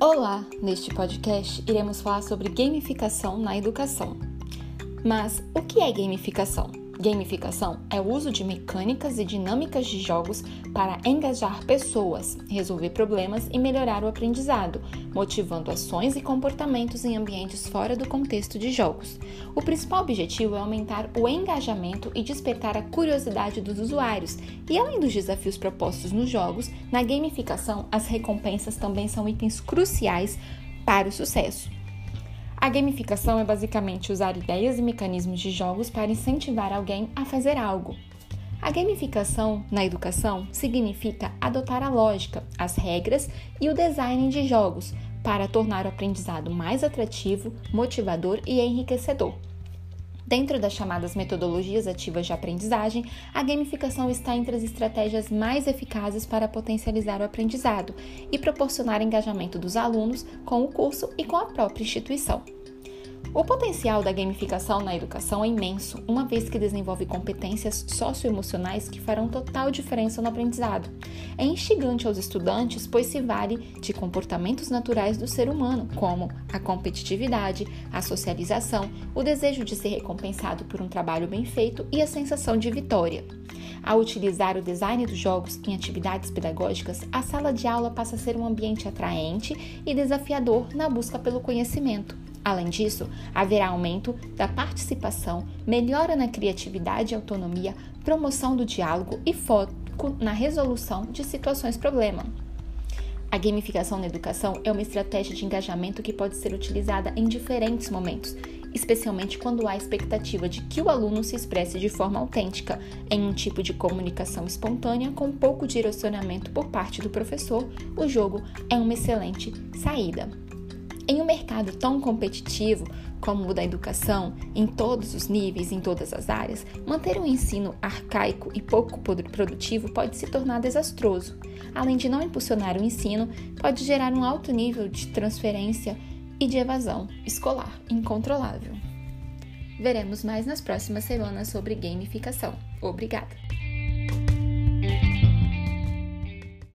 Olá! Neste podcast iremos falar sobre gamificação na educação. Mas o que é gamificação? Gamificação é o uso de mecânicas e dinâmicas de jogos para engajar pessoas, resolver problemas e melhorar o aprendizado, motivando ações e comportamentos em ambientes fora do contexto de jogos. O principal objetivo é aumentar o engajamento e despertar a curiosidade dos usuários. E além dos desafios propostos nos jogos, na gamificação as recompensas também são itens cruciais para o sucesso. A gamificação é basicamente usar ideias e mecanismos de jogos para incentivar alguém a fazer algo. A gamificação na educação significa adotar a lógica, as regras e o design de jogos para tornar o aprendizado mais atrativo, motivador e enriquecedor. Dentro das chamadas metodologias ativas de aprendizagem, a gamificação está entre as estratégias mais eficazes para potencializar o aprendizado e proporcionar engajamento dos alunos com o curso e com a própria instituição. O potencial da gamificação na educação é imenso, uma vez que desenvolve competências socioemocionais que farão total diferença no aprendizado. É instigante aos estudantes, pois se vale de comportamentos naturais do ser humano, como a competitividade, a socialização, o desejo de ser recompensado por um trabalho bem feito e a sensação de vitória. Ao utilizar o design dos jogos em atividades pedagógicas, a sala de aula passa a ser um ambiente atraente e desafiador na busca pelo conhecimento. Além disso, haverá aumento da participação, melhora na criatividade e autonomia, promoção do diálogo e na resolução de situações-problema. A gamificação na educação é uma estratégia de engajamento que pode ser utilizada em diferentes momentos, especialmente quando há expectativa de que o aluno se expresse de forma autêntica, em um tipo de comunicação espontânea com pouco direcionamento por parte do professor. O jogo é uma excelente saída. Em um mercado tão competitivo como o da educação, em todos os níveis, em todas as áreas, manter um ensino arcaico e pouco produtivo pode se tornar desastroso. Além de não impulsionar o ensino, pode gerar um alto nível de transferência e de evasão escolar incontrolável. Veremos mais nas próximas semanas sobre gamificação. Obrigada!